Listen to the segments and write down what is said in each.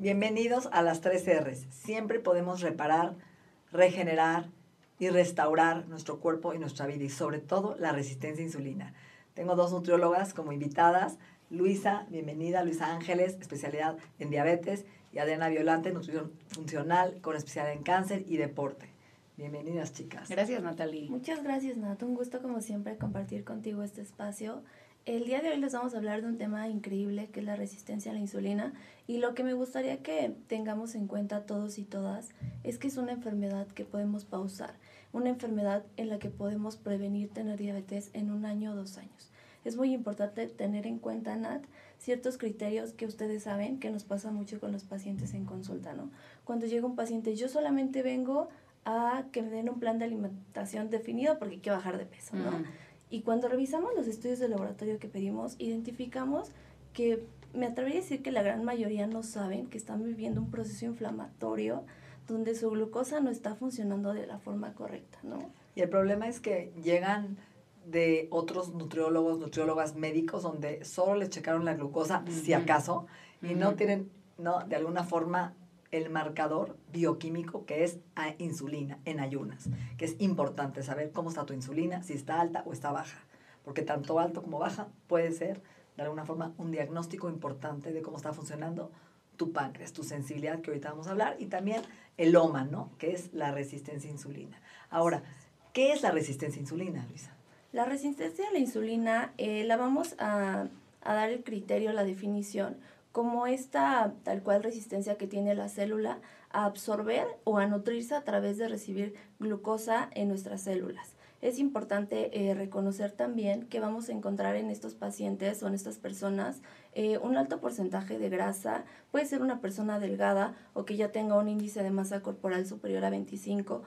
Bienvenidos a las tres R's. Siempre podemos reparar, regenerar y restaurar nuestro cuerpo y nuestra vida y sobre todo la resistencia a insulina. Tengo dos nutriólogas como invitadas. Luisa, bienvenida, Luisa Ángeles, especialidad en diabetes, y Adriana Violante, nutrición funcional con especialidad en cáncer y deporte. Bienvenidas, chicas. Gracias, Natalie. Muchas gracias, Nat. Un gusto, como siempre, compartir contigo este espacio. El día de hoy les vamos a hablar de un tema increíble que es la resistencia a la insulina y lo que me gustaría que tengamos en cuenta todos y todas es que es una enfermedad que podemos pausar, una enfermedad en la que podemos prevenir tener diabetes en un año o dos años. Es muy importante tener en cuenta, Nat, ciertos criterios que ustedes saben que nos pasa mucho con los pacientes en consulta, ¿no? Cuando llega un paciente, yo solamente vengo a que me den un plan de alimentación definido porque que bajar de peso, ¿no? Y cuando revisamos los estudios de laboratorio que pedimos, identificamos que me atrevería a decir que la gran mayoría no saben que están viviendo un proceso inflamatorio donde su glucosa no está funcionando de la forma correcta, ¿no? Y el problema es que llegan de otros nutriólogos, nutriólogas médicos, donde solo les checaron la glucosa, si acaso, y no tienen, no, de alguna forma, el marcador bioquímico que es a insulina en ayunas, que es importante saber cómo está tu insulina, si está alta o está baja, porque tanto alto como baja puede ser, de alguna forma, un diagnóstico importante de cómo está funcionando tu páncreas, tu sensibilidad, que ahorita vamos a hablar, y también el OMA, ¿no? Que es la resistencia a insulina. Ahora, ¿qué es la resistencia a insulina, Luisa? La resistencia a la insulina eh, la vamos a, a dar el criterio, la definición, como esta tal cual resistencia que tiene la célula a absorber o a nutrirse a través de recibir glucosa en nuestras células. Es importante eh, reconocer también que vamos a encontrar en estos pacientes o en estas personas eh, un alto porcentaje de grasa. Puede ser una persona delgada o que ya tenga un índice de masa corporal superior a 25.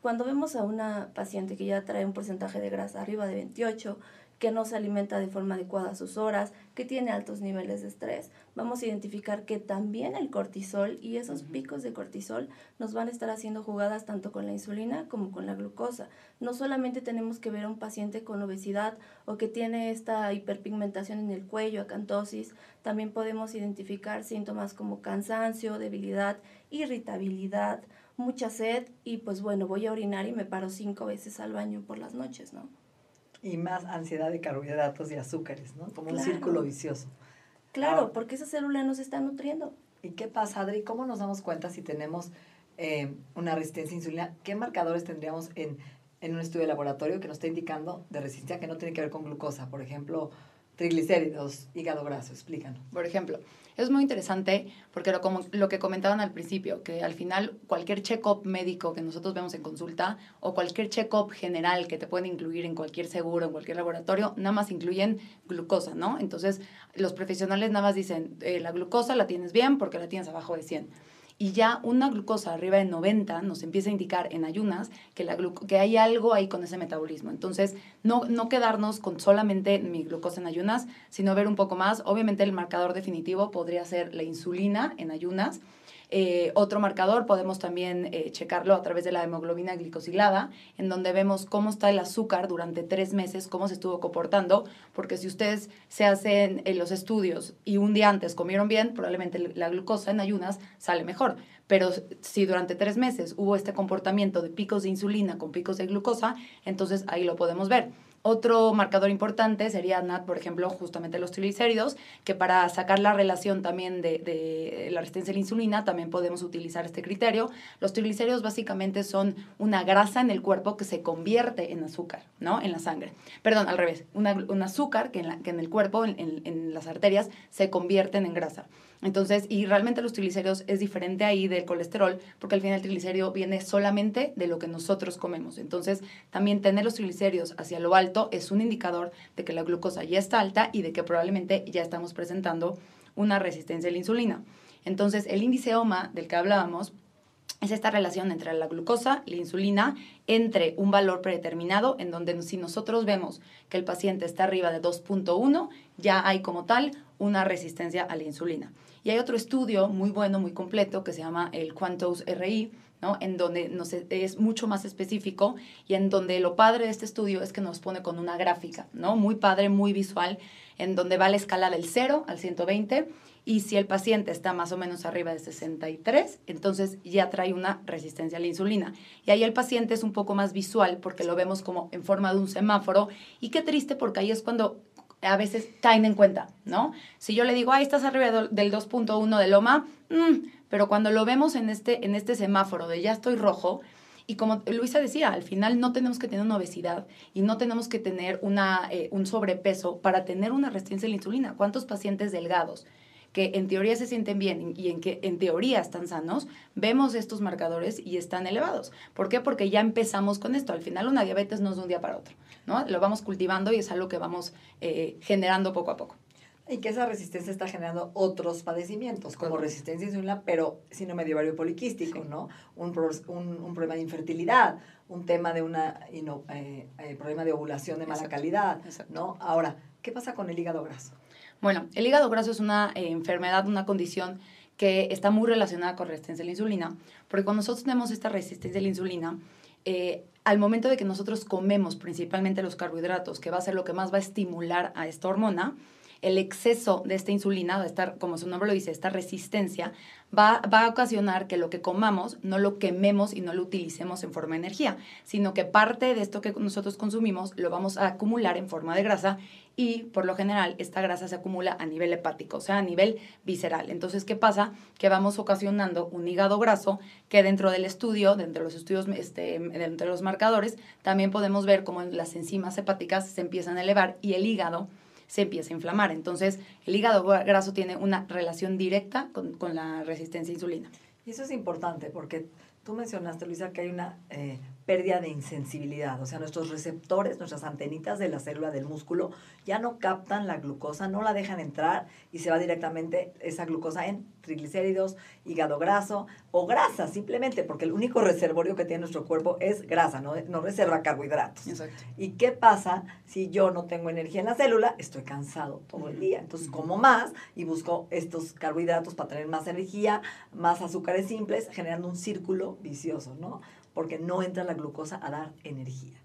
Cuando vemos a una paciente que ya trae un porcentaje de grasa arriba de 28, que no se alimenta de forma adecuada a sus horas, que tiene altos niveles de estrés, vamos a identificar que también el cortisol y esos picos de cortisol nos van a estar haciendo jugadas tanto con la insulina como con la glucosa. No solamente tenemos que ver a un paciente con obesidad o que tiene esta hiperpigmentación en el cuello, acantosis, también podemos identificar síntomas como cansancio, debilidad, irritabilidad, mucha sed y pues bueno, voy a orinar y me paro cinco veces al baño por las noches, ¿no? Y más ansiedad de carbohidratos y azúcares, ¿no? Como un círculo vicioso. Claro, Ahora- porque esa célula no se está nutriendo. ¿Y qué pasa, Adri? ¿Cómo nos damos cuenta si tenemos eh, una resistencia a insulina? ¿Qué marcadores tendríamos en, en un estudio de laboratorio que nos está indicando de resistencia que no tiene que ver con glucosa? Por ejemplo, triglicéridos, hígado graso. Explícanos. Por ejemplo, es muy interesante porque lo, como, lo que comentaban al principio, que al final cualquier check-up médico que nosotros vemos en consulta o cualquier check-up general que te pueden incluir en cualquier seguro, en cualquier laboratorio, nada más incluyen glucosa, ¿no? Entonces, los profesionales nada más dicen, eh, la glucosa la tienes bien porque la tienes abajo de 100. Y ya una glucosa arriba de 90 nos empieza a indicar en ayunas que, la que hay algo ahí con ese metabolismo. Entonces, no, no quedarnos con solamente mi glucosa en ayunas, sino ver un poco más. Obviamente el marcador definitivo podría ser la insulina en ayunas. Eh, otro marcador podemos también eh, checarlo a través de la hemoglobina glicosilada, en donde vemos cómo está el azúcar durante tres meses, cómo se estuvo comportando, porque si ustedes se hacen eh, los estudios y un día antes comieron bien, probablemente la glucosa en ayunas sale mejor. Pero si durante tres meses hubo este comportamiento de picos de insulina con picos de glucosa, entonces ahí lo podemos ver. Otro marcador importante sería, Nat, por ejemplo, justamente los triglicéridos, que para sacar la relación también de, de la resistencia a la insulina, también podemos utilizar este criterio. Los triglicéridos básicamente son una grasa en el cuerpo que se convierte en azúcar, ¿no? En la sangre. Perdón, al revés. Un azúcar que en, la- que en el cuerpo, en, en- en las arterias, se convierten en grasa. Entonces, y realmente los triglicéridos es diferente ahí del colesterol, porque al final el triglicérido viene solamente de lo que nosotros comemos. Entonces, también tener los triglicéridos hacia lo alto es un indicador de que la glucosa ya está alta y de que probablemente ya estamos presentando una resistencia a la insulina. Entonces, el índice OMA del que hablábamos es esta relación entre la glucosa, la insulina, entre un valor predeterminado, en donde si nosotros vemos que el paciente está arriba de 2.1, ya hay como tal una resistencia a la insulina. Y hay otro estudio muy bueno, muy completo, que se llama el Quantos RI, ¿no? en donde nos, es mucho más específico y en donde lo padre de este estudio es que nos pone con una gráfica, ¿no? muy padre, muy visual, en donde va la escala del 0 al 120 y si el paciente está más o menos arriba de 63, entonces ya trae una resistencia a la insulina. Y ahí el paciente es un poco más visual porque lo vemos como en forma de un semáforo. Y qué triste porque ahí es cuando a veces caen en cuenta, ¿no? Si yo le digo, ahí estás arriba del 2.1 de Loma, mm", pero cuando lo vemos en este, en este semáforo de ya estoy rojo, y como Luisa decía, al final no tenemos que tener una obesidad y no tenemos que tener una, eh, un sobrepeso para tener una resistencia a la insulina. ¿Cuántos pacientes delgados que en teoría se sienten bien y en que en teoría están sanos, vemos estos marcadores y están elevados. ¿Por qué? Porque ya empezamos con esto. Al final una diabetes no es de un día para otro, ¿no? Lo vamos cultivando y es algo que vamos eh, generando poco a poco. Y que esa resistencia está generando otros padecimientos, como resistencia a insulina, pero síndrome de ovario poliquístico, ¿no? Un, un, problema de infertilidad, un tema de una eh, eh, problema de ovulación de mala calidad, ¿no? Ahora, ¿qué pasa con el hígado graso? Bueno, el hígado graso es una eh, enfermedad, una condición que está muy relacionada con resistencia a la insulina, porque cuando nosotros tenemos esta resistencia a la insulina, eh, al momento de que nosotros comemos principalmente los carbohidratos, que va a ser lo que más va a estimular a esta hormona, el exceso de esta insulina, de estar, como su nombre lo dice, esta resistencia, va, va, a ocasionar que lo que comamos no lo quememos y no lo utilicemos en forma de energía, sino que parte de esto que nosotros consumimos lo vamos a acumular en forma de grasa y por lo general esta grasa se acumula a nivel hepático, o sea, a nivel visceral. Entonces, ¿qué pasa? Que vamos ocasionando un hígado graso que dentro del estudio, dentro de los estudios, este, dentro de los marcadores, también podemos ver cómo las enzimas hepáticas se empiezan a elevar y el hígado se empieza a inflamar. Entonces, el hígado graso tiene una relación directa con, con la resistencia a insulina. Y eso es importante porque tú mencionaste, Luisa, que hay una eh, pérdida de insensibilidad, o sea, nuestros receptores, nuestras antenitas de la célula del músculo ya no captan la glucosa, no la dejan entrar y se va directamente esa glucosa en triglicéridos, hígado graso o grasa, simplemente porque el único reservorio que tiene nuestro cuerpo es grasa, no, no reserva carbohidratos. Exacto. ¿Y qué pasa si yo no tengo energía en la célula? Estoy cansado todo el día, entonces como más y busco estos carbohidratos para tener más energía, más azúcares simples, generando un círculo vicioso, ¿no? Porque no entra la glucosa a dar energía.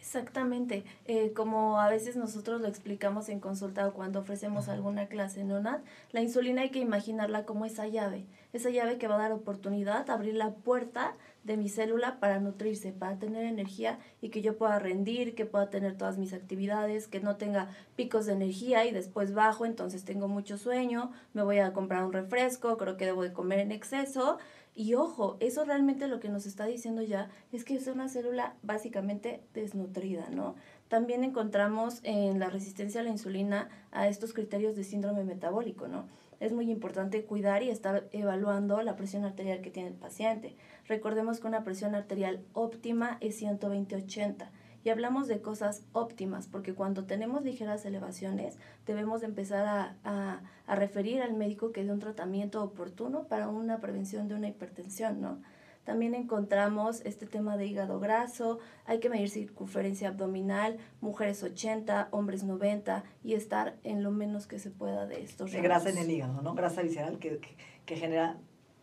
Exactamente, eh, como a veces nosotros lo explicamos en consulta o cuando ofrecemos alguna clase, ¿no, Nat? La insulina hay que imaginarla como esa llave, esa llave que va a dar oportunidad, abrir la puerta de mi célula para nutrirse, para tener energía y que yo pueda rendir, que pueda tener todas mis actividades, que no tenga picos de energía y después bajo, entonces tengo mucho sueño, me voy a comprar un refresco, creo que debo de comer en exceso y ojo, eso realmente lo que nos está diciendo ya es que es una célula básicamente desnutrida, ¿no? También encontramos en la resistencia a la insulina a estos criterios de síndrome metabólico, ¿no? Es muy importante cuidar y estar evaluando la presión arterial que tiene el paciente. Recordemos que una presión arterial óptima es 120-80 y hablamos de cosas óptimas, porque cuando tenemos ligeras elevaciones debemos empezar a, a, a, referir al médico que dé un tratamiento oportuno para una prevención de una hipertensión, ¿no? También encontramos este tema de hígado graso, hay que medir circunferencia abdominal, mujeres 80, hombres 90 y estar en lo menos que se pueda de estos De grasa en el hígado, ¿no? Grasa visceral que, que, que genera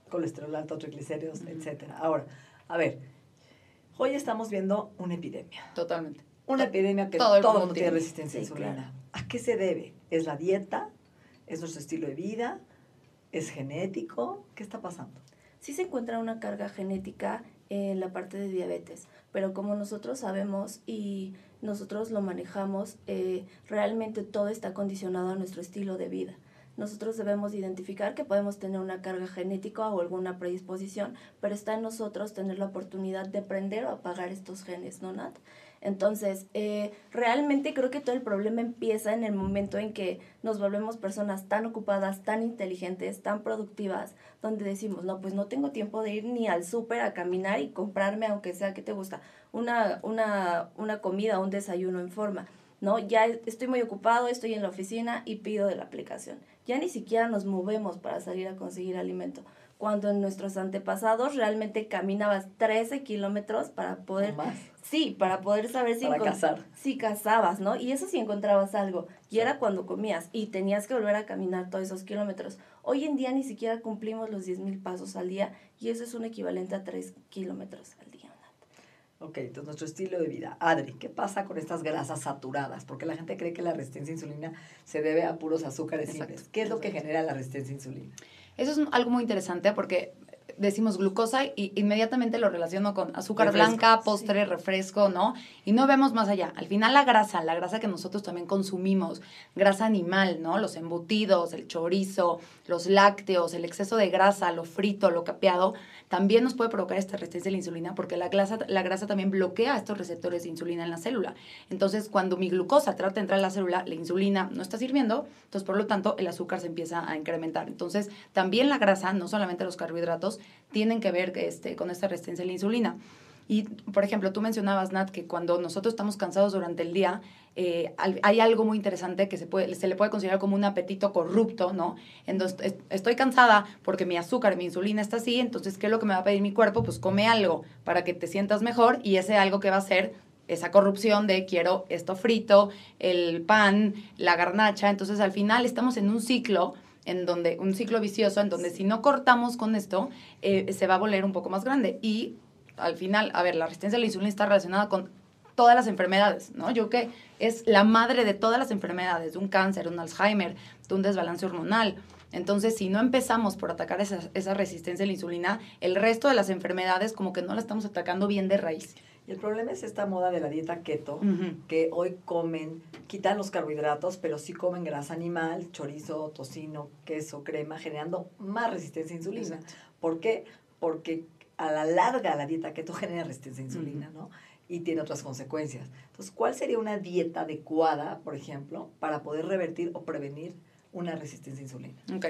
colesterol alto, triglicéridos, etc. etcétera. Ahora, a ver, Hoy estamos viendo una epidemia. Totalmente. Una epidemia que todo el mundo, tiene resistencia a insulina. ¿A qué se debe? ¿Es la dieta? ¿Es nuestro estilo de vida? ¿Es genético? ¿Qué está pasando? Sí se encuentra una carga genética en la parte de diabetes, pero como nosotros sabemos y nosotros lo manejamos, eh, realmente todo está condicionado a nuestro estilo de vida nosotros debemos identificar que podemos tener una carga genética o alguna predisposición, pero está en nosotros tener la oportunidad de aprender o apagar estos genes, ¿no, Nat? Entonces, eh, realmente creo que todo el problema empieza en el momento en que nos volvemos personas tan ocupadas, tan inteligentes, tan productivas, donde decimos, no, pues no tengo tiempo de ir ni al súper a caminar y comprarme, aunque sea que te gusta, una, una, una comida, un desayuno en forma. ¿no? Ya estoy muy ocupado, estoy en la oficina y pido de la aplicación. Ya ni siquiera nos movemos para salir a conseguir alimento cuando en nuestros antepasados realmente caminabas 13 kilómetros para poder... Sí, para poder saber si... Para cazar. Si cazabas, ¿no? Y eso si encontrabas algo. Y era cuando comías y tenías que volver a caminar todos esos kilómetros. Hoy en día ni siquiera cumplimos los 10 mil pasos al día y eso es un equivalente a 3 kilómetros al día. Ok, entonces nuestro estilo de vida. Adri, ¿qué pasa con estas grasas saturadas? Porque la gente cree que la resistencia a insulina se debe a puros azúcares simples. ¿Qué es lo que genera la resistencia a insulina? Eso es algo muy interesante porque decimos glucosa y inmediatamente lo relaciono con azúcar blanca, postre, refresco, ¿no? Y no vemos más allá. Al final la grasa, la grasa que nosotros también consumimos, grasa animal, ¿no? Los embutidos, el chorizo, los lácteos, el exceso de grasa, lo frito, lo capeado, también nos puede provocar esta resistencia a la insulina porque la grasa, la grasa también bloquea estos receptores de insulina en la célula. Entonces, cuando mi glucosa trata de entrar en la célula, la insulina no está sirviendo, entonces por lo tanto el azúcar se empieza a incrementar. Entonces, también la grasa, no solamente los carbohidratos, tienen que ver este, con esta resistencia a la insulina. Y, por ejemplo, tú mencionabas, Nat, que cuando nosotros estamos cansados durante el día, eh, hay algo muy interesante que se, puede, se le puede considerar como un apetito corrupto, ¿no? Entonces, estoy cansada porque mi azúcar, mi insulina está así, entonces, ¿qué es lo que me va a pedir mi cuerpo? Pues come algo para que te sientas mejor y ese algo que va a ser esa corrupción de quiero esto frito, el pan, la garnacha. Entonces, al final estamos en un ciclo en donde, un ciclo vicioso, en donde si no cortamos con esto, eh, se va a volver un poco más grande. Y al final, a ver, la resistencia a la insulina está relacionada con todas las enfermedades, ¿no? Yo que es la madre de todas las enfermedades, de un cáncer, un Alzheimer, de un desbalance hormonal. Entonces, si no empezamos por atacar esa, esa, resistencia a la insulina, el resto de las enfermedades como que no la estamos atacando bien de raíz. Y el problema es esta moda de la dieta keto, que hoy comen, quitan los carbohidratos, pero sí comen grasa animal, chorizo, tocino, queso, crema, generando más resistencia a insulina. ¿Por qué? Porque a la larga la dieta keto genera resistencia a insulina, ¿no? Y tiene otras consecuencias. Entonces, ¿cuál sería una dieta adecuada, por ejemplo, para poder revertir o prevenir una resistencia a insulina? Ok.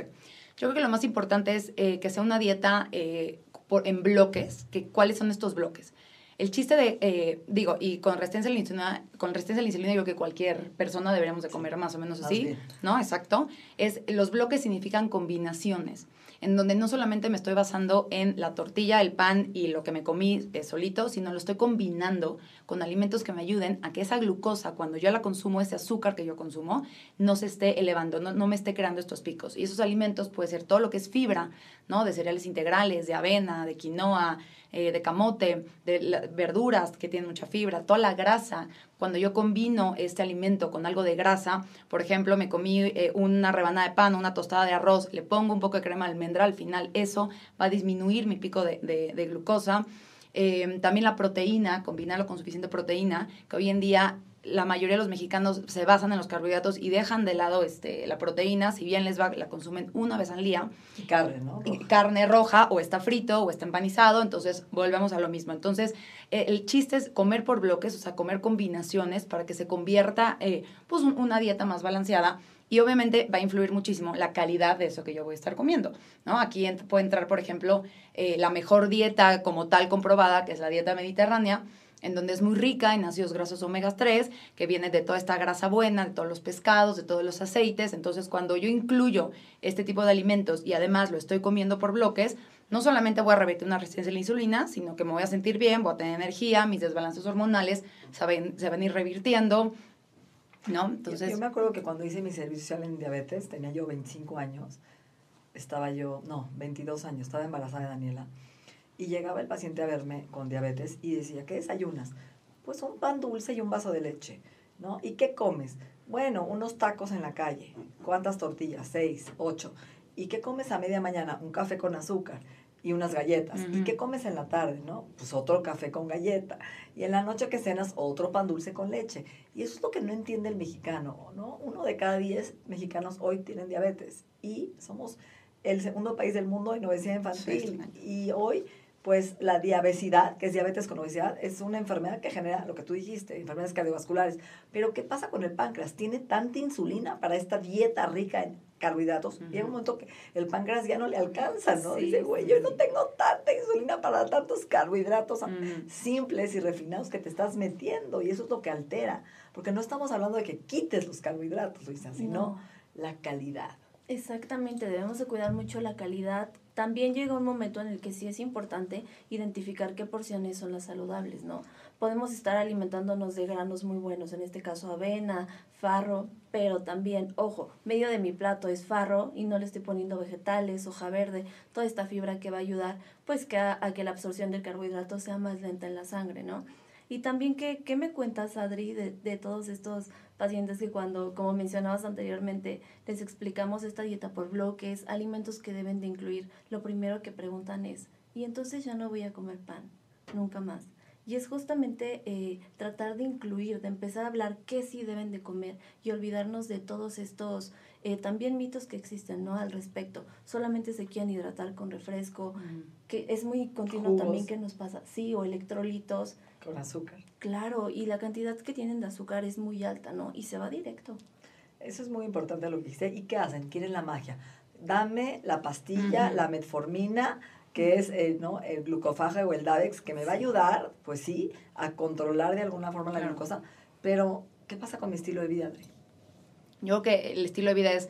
Yo creo que lo más importante es eh, que sea una dieta eh, por, en bloques. Que, ¿Cuáles son estos bloques? El chiste de, eh, digo, y con resistencia a la insulina, con resistencia a la insulina, yo creo que cualquier persona deberíamos de comer más o menos así, ¿no? Exacto. Es, los bloques significan combinaciones en donde no solamente me estoy basando en la tortilla, el pan y lo que me comí eh, solito, sino lo estoy combinando con alimentos que me ayuden a que esa glucosa, cuando yo la consumo, ese azúcar que yo consumo, no se esté elevando, no, no me esté creando estos picos. Y esos alimentos puede ser todo lo que es fibra, ¿no? De cereales integrales, de avena, de quinoa, eh, de camote, de verduras que tienen mucha fibra, toda la grasa. Cuando yo combino este alimento con algo de grasa, por ejemplo, me comí eh, una rebanada de pan, una tostada de arroz, le pongo un poco de crema de almendra, al final eso va a disminuir mi pico de, de, glucosa. Eh, también la proteína, combinarlo con suficiente proteína, que hoy en día la mayoría de los mexicanos se basan en los carbohidratos y dejan de lado este, la proteína, si bien les va, la consumen una vez al día. Y carne, ¿no? carne roja, o está frito, o está empanizado, entonces volvemos a lo mismo. Entonces, eh, el chiste es comer por bloques, o sea, comer combinaciones para que se convierta, eh, pues, una dieta más balanceada. Y obviamente va a influir muchísimo la calidad de eso que yo voy a estar comiendo, ¿no? Aquí puede entrar, por ejemplo, eh, la mejor dieta como tal comprobada, que es la dieta mediterránea, en donde es muy rica en ácidos grasos omega 3, que viene de toda esta grasa buena, de todos los pescados, de todos los aceites. Entonces, cuando yo incluyo este tipo de alimentos y además lo estoy comiendo por bloques, no solamente voy a revertir una resistencia a la insulina, sino que me voy a sentir bien, voy a tener energía, mis desbalances hormonales se van, se van a ir revirtiendo. ¿no? Entonces, yo, me acuerdo que cuando hice mi servicio social en diabetes, tenía yo 25 años, estaba yo, no, 22 años, estaba embarazada de Daniela y llegaba el paciente a verme con diabetes y decía, ¿qué desayunas? Pues un pan dulce y un vaso de leche, ¿no? ¿Y qué comes? Bueno, unos tacos en la calle. ¿Cuántas tortillas? Seis, ocho. ¿Y qué comes a media mañana? Un café con azúcar y unas galletas. ¿Y qué comes en la tarde, no? Pues otro café con galleta. Y en la noche que cenas, otro pan dulce con leche. Y eso es lo que no entiende el mexicano, ¿no? Uno de cada diez mexicanos hoy tienen diabetes. Y somos el segundo país del mundo en obesidad infantil. y hoy pues la diabesidad, que es diabetes con obesidad, es una enfermedad que genera lo que tú dijiste, enfermedades cardiovasculares. Pero ¿qué pasa con el páncreas? Tiene tanta insulina para esta dieta rica en carbohidratos. Y hay un momento que el páncreas ya no le alcanza, ¿no? Dice, güey, yo no tengo tanta insulina para tantos carbohidratos simples y refinados que te estás metiendo. Y eso es lo que altera. Porque no estamos hablando de que quites los carbohidratos, Luisa, sino la calidad. Exactamente, debemos de cuidar mucho la calidad. También llega un momento en el que sí es importante identificar qué porciones son las saludables, ¿no? Podemos estar alimentándonos de granos muy buenos, en este caso avena, farro, pero también, ojo, medio de mi plato es farro y no le estoy poniendo vegetales, hoja verde, toda esta fibra que va a ayudar pues que a, a que la absorción del carbohidrato sea más lenta en la sangre, ¿no? Y también, ¿qué, qué me cuentas, Adri, de, de, todos estos pacientes que cuando, como mencionabas anteriormente, les explicamos esta dieta por bloques, alimentos que deben de incluir? Lo primero que preguntan es, ¿y entonces ya no voy a comer pan? Nunca más. Y es justamente eh, tratar de incluir, de empezar a hablar qué sí deben de comer y olvidarnos de todos estos eh, también mitos que existen ¿no? al respecto. Solamente se quieren hidratar con refresco, que es muy continuo también que nos pasa. Sí, o electrolitos. Con azúcar. Claro, y la cantidad que tienen de azúcar es muy alta, ¿no? Y se va directo. Eso es muy importante lo que dice. ¿Y qué hacen? Quieren la magia. Dame la pastilla, la metformina, que es eh, ¿no? el glucofaje o el Davex, que me va a ayudar, pues sí, a controlar de alguna forma la glucosa. Pero, ¿qué pasa con mi estilo de vida, Adri? Yo creo que el estilo de vida es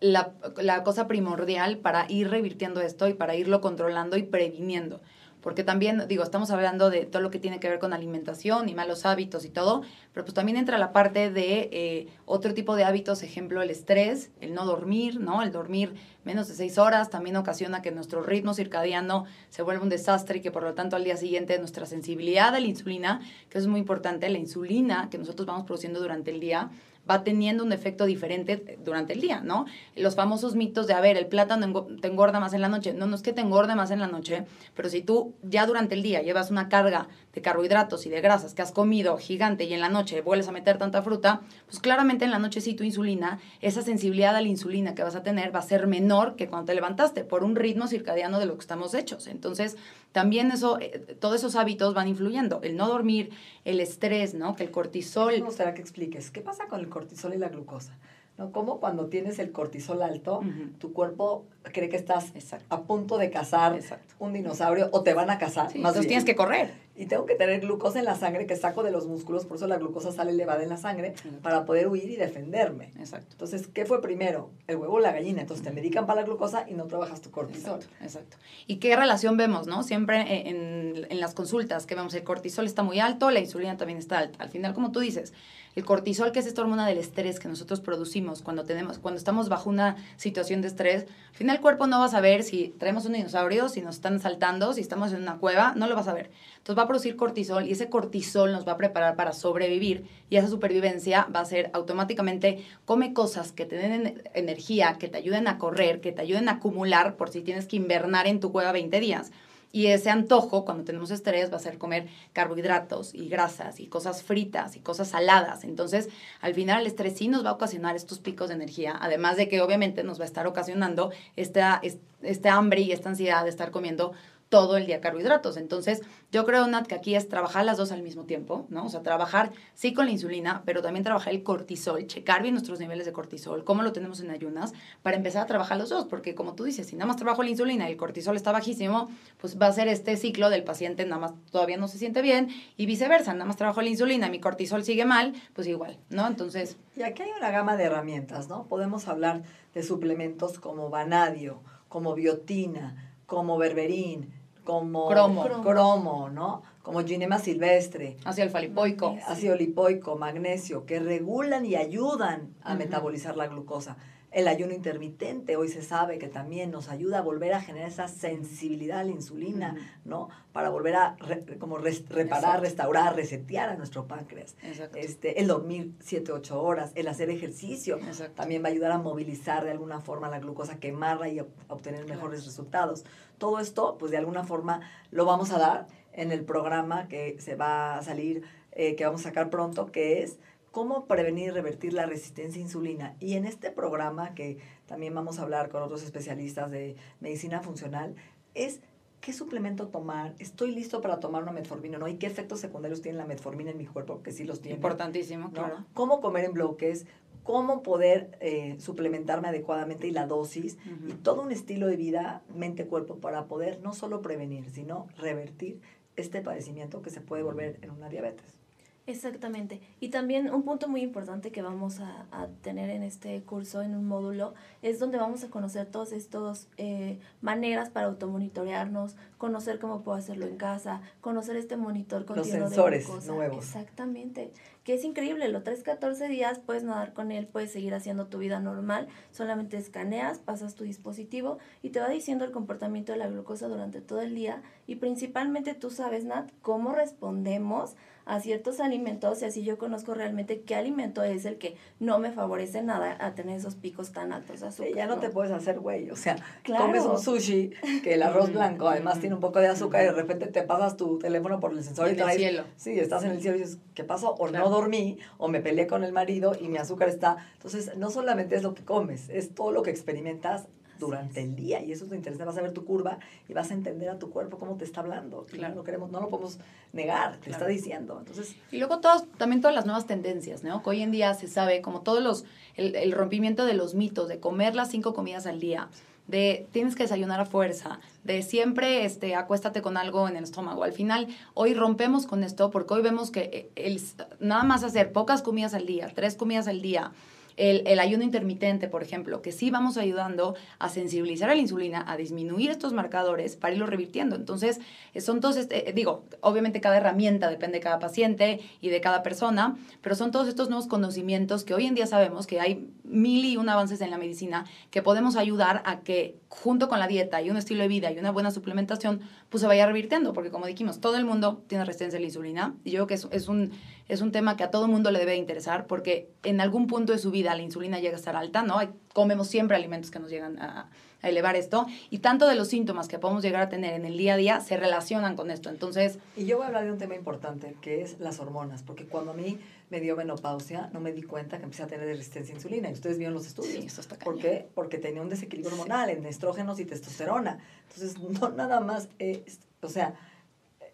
la, la cosa primordial para ir revirtiendo esto y para irlo controlando y previniendo porque también, digo, estamos hablando de todo lo que tiene que ver con alimentación y malos hábitos y todo, pero pues también entra la parte de eh, otro tipo de hábitos, ejemplo, el estrés, el no dormir, ¿no? El dormir menos de seis horas también ocasiona que nuestro ritmo circadiano se vuelva un desastre y que por lo tanto al día siguiente nuestra sensibilidad a la insulina, que es muy importante, la insulina que nosotros vamos produciendo durante el día, va teniendo un efecto diferente durante el día, ¿no? Los famosos mitos de, a ver, el plátano te engorda más en la noche. No, no es que te engorde más en la noche, pero si tú ya durante el día llevas una carga de carbohidratos y de grasas que has comido gigante y en la noche vuelves a meter tanta fruta, pues claramente en la noche sí tu insulina, esa sensibilidad a la insulina que vas a tener va a ser menor que cuando te levantaste por un ritmo circadiano de lo que estamos hechos. Entonces, también eso, eh, todos esos hábitos van influyendo. El no dormir, el estrés, ¿no? Que el cortisol... Me gustaría que expliques, ¿qué pasa con el cortisol y la glucosa? ¿no? Como cuando tienes el cortisol alto, tu cuerpo cree que estás a punto de cazar un dinosaurio o te van a cazar. más entonces tienes que correr. Y tengo que tener glucosa en la sangre que saco de los músculos, por eso la glucosa sale elevada en la sangre, para poder huir y defenderme. Exacto. Entonces, ¿qué fue primero? El huevo o la gallina. Entonces, te medican para la glucosa y no trabajas tu cortisol. Exacto. ¿Y qué relación vemos, no? Siempre en, en las consultas que vemos, el cortisol está muy alto, la insulina también está alta. Al final, como tú dices, el cortisol, que es esta hormona del estrés que nosotros producimos cuando, tenemos, cuando estamos bajo una situación de estrés, al final el cuerpo no va a saber si traemos un dinosaurio, si nos están saltando, si estamos en una cueva, no lo va a saber. Entonces va a producir cortisol y ese cortisol nos va a preparar para sobrevivir y esa supervivencia va a ser automáticamente come cosas que te den energía, que te ayuden a correr, que te ayuden a acumular por si tienes que invernar en tu cueva 20 días. Y ese antojo, cuando tenemos estrés, va a ser comer carbohidratos y grasas y cosas fritas y cosas saladas. Entonces, al final el estrés sí nos va a ocasionar estos picos de energía, además de que obviamente nos va a estar ocasionando esta, este hambre y esta ansiedad de estar comiendo todo el día carbohidratos. Entonces, yo creo, Nat, que aquí es trabajar las dos al mismo tiempo, ¿no? O sea, trabajar sí con la insulina, pero también trabajar el cortisol, checar bien nuestros niveles de cortisol, cómo lo tenemos en ayunas, para empezar a trabajar los dos, porque como tú dices, si nada más trabajo la insulina y el cortisol está bajísimo, pues va a ser este ciclo del paciente nada más todavía no se siente bien y viceversa, nada más trabajo la insulina y mi cortisol sigue mal, pues igual, ¿no? Entonces... Y aquí hay una gama de herramientas, ¿no? Podemos hablar de suplementos como vanadio, como biotina, como berberín, como cromo, cromo ¿no? Como ginema silvestre. Ácido alfa-lipoico. Ácido lipoico, magnesio, que regulan y ayudan a metabolizar la glucosa. El ayuno intermitente, hoy se sabe que también nos ayuda a volver a generar esa sensibilidad a la insulina, ¿no? Para volver a como reparar, restaurar, resetear a nuestro páncreas. Este, el dormir 7, 8 horas, el hacer ejercicio, también va a ayudar a movilizar de alguna forma la glucosa, quemarla y obtener mejores resultados. Todo esto, pues de alguna forma lo vamos a dar en el programa que se va a salir, eh, que vamos a sacar pronto, que es cómo prevenir y revertir la resistencia a insulina. Y en este programa, que también vamos a hablar con otros especialistas de medicina funcional, es ¿qué suplemento tomar? ¿Estoy listo para tomar una metformina o no? ¿Y qué efectos secundarios tiene la metformina en mi cuerpo? Que sí los tiene. Importantísimo, ¿no? claro. ¿Cómo comer en bloques? ¿Cómo poder eh, suplementarme adecuadamente y la dosis? Y todo un estilo de vida, mente-cuerpo, para poder no solo prevenir, sino revertir este padecimiento que se puede volver en una diabetes. Exactamente. Y también un punto muy importante que vamos a, a, tener en este curso, en un módulo, es donde vamos a conocer todas estas eh, maneras para automonitorearnos, conocer cómo puedo hacerlo en casa, conocer este monitor continuo Los sensores de nuevos. Exactamente. Que es increíble, los 3, 14 días puedes nadar con él, puedes seguir haciendo tu vida normal, solamente escaneas, pasas tu dispositivo y te va diciendo el comportamiento de la glucosa durante todo el día y principalmente tú sabes, Nat, cómo respondemos a ciertos alimentos y así yo conozco realmente qué alimento es el que no me favorece nada a tener esos picos tan altos de azúcar. ya no, ¿no? te puedes hacer güey, o sea, Claro. comes un sushi que el arroz blanco además tiene un poco de azúcar y de repente te pasas tu teléfono por el sensor y, En el traes, cielo. Sí, estás en el cielo y dices, ¿qué pasó? O Claro. no dormí, o me peleé con el marido y mi azúcar está... Entonces, no solamente es lo que comes, es todo lo que experimentas durante el día y eso es lo interesante, vas a ver tu curva y vas a entender a tu cuerpo cómo te está hablando. Claro. No queremos, no lo podemos negar, te Claro. está diciendo. Entonces, Y luego todos, también todas las nuevas tendencias, ¿no? Que hoy en día se sabe, como todos los, el, el rompimiento de los mitos, de comer las cinco comidas al día, de tienes que desayunar a fuerza, de siempre este, acuéstate con algo en el estómago. Al final, hoy rompemos con esto porque hoy vemos que eh, el, nada más hacer pocas comidas al día, tres comidas al día, el, ayuno intermitente, por ejemplo, que sí vamos ayudando a sensibilizar a la insulina, a disminuir estos marcadores para irlo revirtiendo. Entonces, son todos, este, digo, obviamente cada herramienta depende de cada paciente y de cada persona, pero son todos estos nuevos conocimientos que hoy en día sabemos que hay mil y un avances en la medicina que podemos ayudar a que junto con la dieta y un estilo de vida y una buena suplementación, pues se vaya revirtiendo, porque como dijimos, todo el mundo tiene resistencia a la insulina y yo creo que es, es un, es un tema que a todo el mundo le debe interesar porque en algún punto de su vida la insulina llega a estar alta, ¿no? Hay, comemos siempre alimentos que nos llegan a, a, elevar esto y tanto de los síntomas que podemos llegar a tener en el día a día se relacionan con esto. Entonces... Y yo voy a hablar de un tema importante que es las hormonas, porque cuando a mí me dio menopausia no me di cuenta que empecé a tener resistencia a insulina y ustedes vieron los estudios. Sí, esto está ¿Por qué? Porque tenía un desequilibrio hormonal en estrógenos y testosterona. Entonces, no nada más, es, o sea,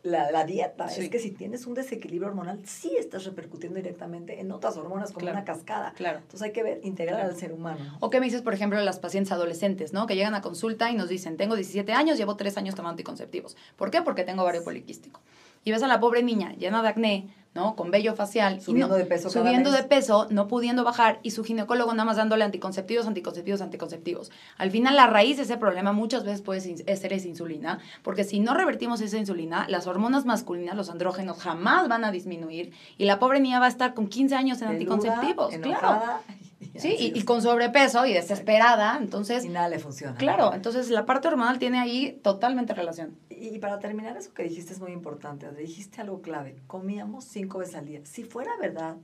la, la dieta. Sí. Es que si tienes un desequilibrio hormonal, sí estás repercutiendo directamente en otras hormonas como claro. una cascada. Claro. Entonces hay que ver, integrar claro. al ser humano. O qué me dices, por ejemplo, las pacientes adolescentes, ¿no? Que llegan a consulta y nos dicen, tengo 17 años, llevo 3 años tomando anticonceptivos. ¿Por qué? Porque tengo ovario poliquístico. Y ves a la pobre niña llena de acné, ¿no? Con vello facial. Subiendo no, de peso Subiendo cada de peso, no pudiendo bajar y su ginecólogo nada más dándole anticonceptivos, anticonceptivos, anticonceptivos. Al final, la raíz de ese problema muchas veces puede ser esa insulina, porque si no revertimos esa insulina, las hormonas masculinas, los andrógenos, jamás van a disminuir y la pobre niña va a estar con 15 años en Peluda, anticonceptivos. Enojada, claro. Sí, y, y, con sobrepeso y desesperada, entonces... Y nada le funciona. Claro, entonces la parte hormonal tiene ahí totalmente relación. Y, y para terminar, eso que dijiste es muy importante. Dijiste algo clave. Comíamos cinco veces al día. Si fuera verdad,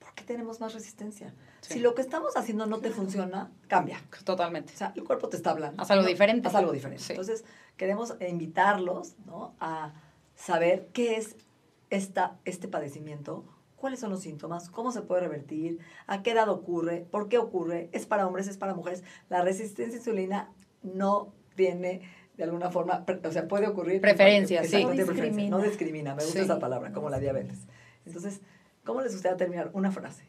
¿por qué tenemos más resistencia? Sí. Si lo que estamos haciendo no te funciona, cambia. Totalmente. O sea, el cuerpo te está hablando. Haz algo ¿no? diferente. Haz algo diferente. Sí. Entonces, queremos invitarlos ¿no? a saber qué es esta, este padecimiento, cuáles son los síntomas, cómo se puede revertir, a qué edad ocurre, por qué ocurre, es para hombres, es para mujeres. La resistencia a insulina no tiene de alguna forma, o sea, puede ocurrir. Preferencia, sí. No discrimina. No discrimina, me gusta sí. esa palabra, como la diabetes. Entonces, ¿cómo les gustaría terminar? Una frase.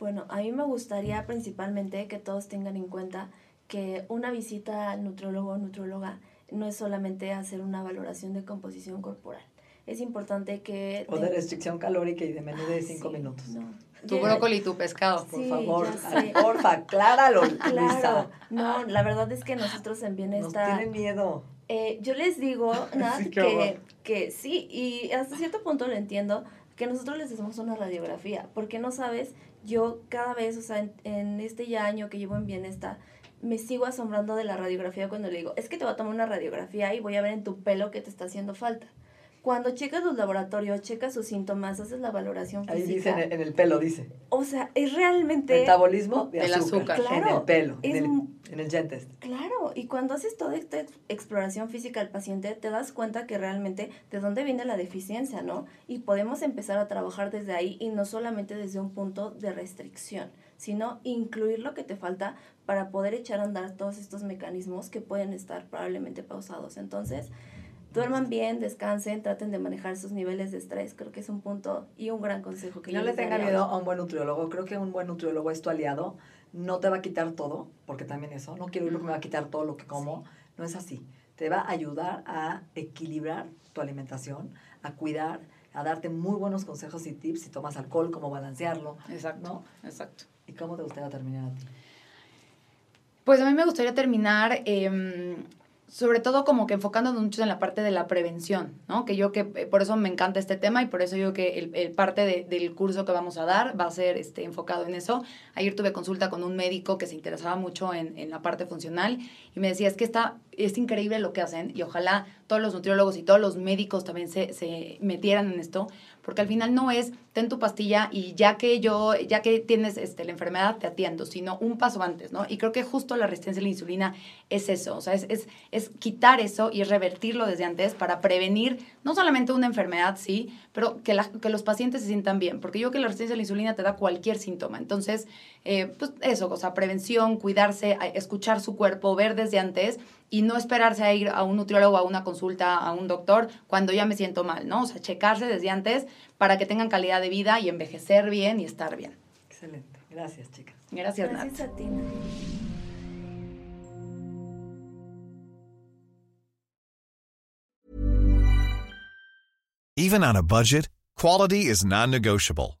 Bueno, a mí me gustaría principalmente que todos tengan en cuenta que una visita al nutriólogo o nutrióloga no es solamente hacer una valoración de composición corporal es importante que... O de restricción calórica y de menú de 5 sí, minutos. No. Tu brócoli y tu pescado. Por Sí, favor, porfa, acláralo, Claro, no, la verdad es que nosotros en Nos Bienestar... tienen miedo. Eh, yo les digo, Nat, Sí, que, que sí, y hasta cierto punto lo entiendo, que nosotros les hacemos una radiografía, porque no sabes, yo cada vez, o sea, en, en este ya año que llevo en Bienestar, me sigo asombrando de la radiografía cuando le digo, es que te voy a tomar una radiografía y voy a ver en tu pelo qué te está haciendo falta. Cuando checas los laboratorios, checas sus síntomas, haces la valoración Ahí física. dice en el, en el pelo, dice. O sea, es realmente... Metabolismo de Del azúcar. azúcar. En Claro, el pelo. es en el, en En el gen test. Claro, y cuando haces toda esta ex- exploración física del paciente, te das cuenta que realmente de dónde viene la deficiencia, ¿no? Y podemos empezar a trabajar desde ahí y no solamente desde un punto de restricción, sino incluir lo que te falta para poder echar a andar todos estos mecanismos que pueden estar probablemente pausados. Entonces, duerman bien, descansen, traten de manejar sus niveles de estrés. Creo que es un punto y un gran consejo que Que no yo le tenga miedo a un buen nutriólogo. Creo que un buen nutriólogo es tu aliado. No te va a quitar todo, porque también eso, no quiero ir porque me va a quitar todo lo que como. No es así. Te va a ayudar a equilibrar tu alimentación, a cuidar, a darte muy buenos consejos y tips si tomas alcohol, cómo balancearlo. Exacto. ¿no? Exacto. ¿Y cómo te gustaría terminar a ti? Pues a mí me gustaría terminar, em, sobre todo como que enfocándonos mucho en la parte de la prevención, ¿no? Que yo que eh, por eso me encanta este tema y por eso yo que el, parte de- del curso que vamos a dar va a ser este, enfocado en eso. Ayer tuve consulta con un médico que se interesaba mucho en, en la parte funcional y me decía, es que está, es increíble lo que hacen y ojalá todos los nutriólogos y todos los médicos también se, se metieran en esto, porque al final no es ten tu pastilla y ya que yo, ya que tienes este, la enfermedad, te atiendo, sino un paso antes, ¿no? Y creo que justo la resistencia a la insulina es eso, o sea, es, es, es quitar eso y revertirlo desde antes para prevenir no solamente una enfermedad, sí, pero que, la- que los pacientes se sientan bien, porque yo creo que la resistencia a la insulina te da cualquier síntoma. Entonces, eh, pues eso, o sea, prevención, cuidarse, escuchar su cuerpo, ver desde antes y no esperarse a ir a un nutriólogo, a una consulta, a un doctor cuando ya me siento mal, ¿no? O sea, checarse desde antes para que tengan calidad de vida y envejecer bien y estar bien. Excelente. Gracias, chicas. Gracias, Nat. Gracias a ti, Nat. Even on a budget, quality is non-negotiable.